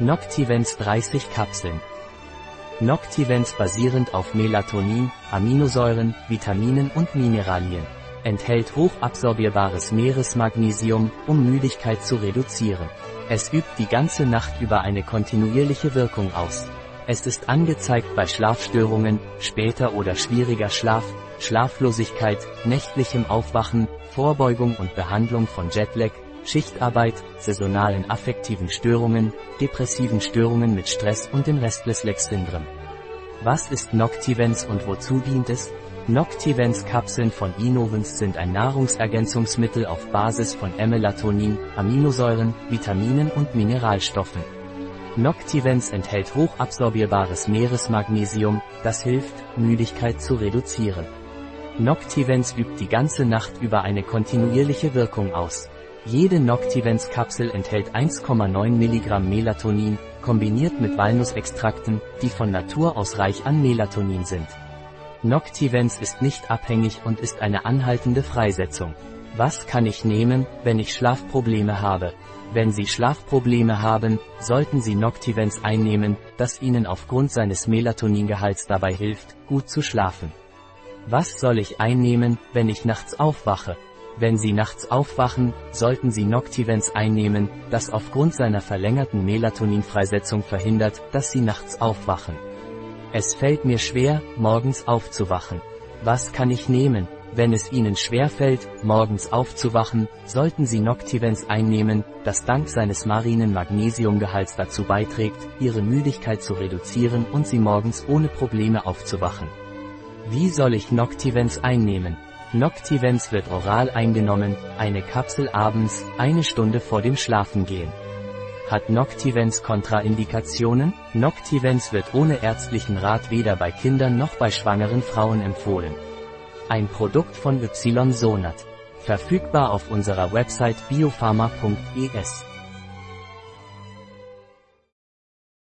Noctivens 30 Kapseln. Noctivens basierend auf Melatonin, Aminosäuren, Vitaminen und Mineralien. Enthält hochabsorbierbares Meeresmagnesium, um Müdigkeit zu reduzieren. Es übt die ganze Nacht über eine kontinuierliche Wirkung aus. Es ist angezeigt bei Schlafstörungen, später oder schwieriger Schlaf, Schlaflosigkeit, nächtlichem Aufwachen, Vorbeugung und Behandlung von Jetlag, Schichtarbeit, saisonalen affektiven Störungen, depressiven Störungen mit Stress und dem Restless-Leg-Syndrom. Was ist Noctivens und wozu dient es? Noctivens-Kapseln von Inovens sind ein Nahrungsergänzungsmittel auf Basis von Melatonin, Aminosäuren, Vitaminen und Mineralstoffen. Noctivens enthält hochabsorbierbares Meeresmagnesium, das hilft, Müdigkeit zu reduzieren. Noctivens übt die ganze Nacht über eine kontinuierliche Wirkung aus. Jede Noctivens-Kapsel enthält 1,9 Milligramm Melatonin, kombiniert mit Walnussextrakten, die von Natur aus reich an Melatonin sind. Noctivens ist nicht abhängig und ist eine anhaltende Freisetzung. Was kann ich nehmen, wenn ich Schlafprobleme habe? Wenn Sie Schlafprobleme haben, sollten Sie Noctivens einnehmen, das Ihnen aufgrund seines Melatoningehalts dabei hilft, gut zu schlafen. Was soll ich einnehmen, wenn ich nachts aufwache? Wenn Sie nachts aufwachen, sollten Sie Noctivens einnehmen, das aufgrund seiner verlängerten Melatoninfreisetzung verhindert, dass Sie nachts aufwachen. Es fällt mir schwer, morgens aufzuwachen. Was kann ich nehmen? Wenn es Ihnen schwerfällt, morgens aufzuwachen, sollten Sie Noctivens einnehmen, das dank seines marinen Magnesiumgehalts dazu beiträgt, Ihre Müdigkeit zu reduzieren und Sie morgens ohne Probleme aufzuwachen. Wie soll ich Noctivens einnehmen? Noctivens wird oral eingenommen, eine Kapsel abends, eine Stunde vor dem Schlafengehen. Hat Noctivens Kontraindikationen? Noctivens wird ohne ärztlichen Rat weder bei Kindern noch bei schwangeren Frauen empfohlen. Ein Produkt von Ysonat. Verfügbar auf unserer Website biopharma.es.